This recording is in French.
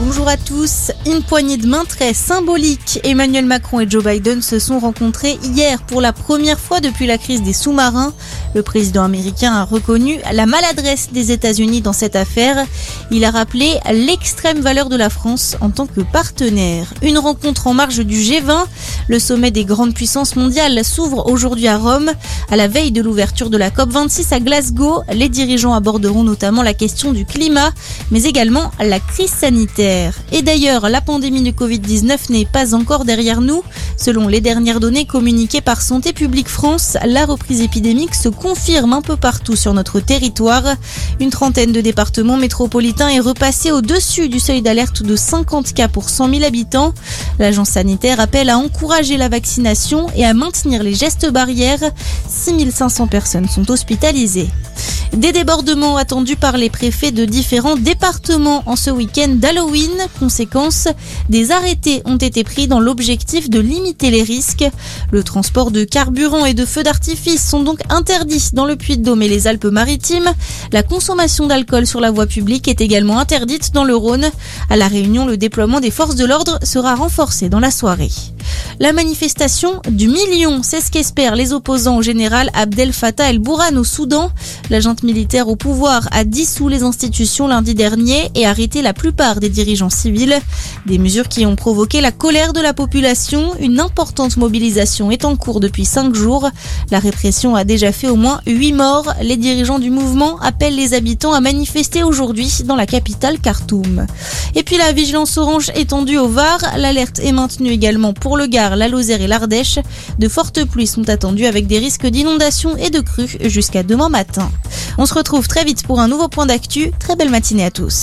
bonjour à tous. Une poignée de main très symbolique. Emmanuel Macron et Joe Biden se sont rencontrés hier pour la première fois depuis la crise des sous-marins. Le président américain a reconnu la maladresse des États-Unis dans cette affaire. Il a rappelé l'extrême valeur de la France en tant que partenaire. Une rencontre en marge du G20. Le sommet des grandes puissances mondiales s'ouvre aujourd'hui à Rome. À la veille de l'ouverture de la COP26 à Glasgow, les dirigeants aborderont notamment la question du climat, mais également la crise sanitaire. Et d'ailleurs, la pandémie de Covid-19 n'est pas encore derrière nous. Selon les dernières données communiquées par Santé publique France, la reprise épidémique se confirme un peu partout sur notre territoire. Une trentaine de départements métropolitains est repassée au-dessus du seuil d'alerte de 50 cas pour 100 000 habitants. L'agence sanitaire appelle à encourager la vaccination et à maintenir les gestes barrières. 6500 personnes sont hospitalisées. Des débordements attendus par les préfets de différents départements en ce week-end d'Halloween. Conséquence, des arrêtés ont été pris dans l'objectif de limiter les risques. Le transport de carburant et de feux d'artifice sont donc interdits dans le Puy-de-Dôme et les Alpes-Maritimes. La consommation d'alcool sur la voie publique est également interdite dans le Rhône. À la Réunion, le déploiement des forces de l'ordre sera renforcé dans la soirée. La manifestation du million, c'est ce qu'espèrent les opposants au général Abdel Fattah el-Bourhan au Soudan. Militaire au pouvoir a dissous les institutions lundi dernier et arrêté la plupart des dirigeants civils. Des mesures qui ont provoqué la colère de la population. Une importante mobilisation est en cours depuis cinq jours. La répression a déjà fait au moins huit morts. Les dirigeants du mouvement appellent les habitants à manifester aujourd'hui dans la capitale Khartoum. Et puis la vigilance orange étendue au Var. L'alerte est maintenue également pour le Gard, la Lozère et l'Ardèche. De fortes pluies sont attendues avec des risques d'inondation et de crues jusqu'à demain matin. On se retrouve très vite pour un nouveau point d'actu. Très belle matinée à tous.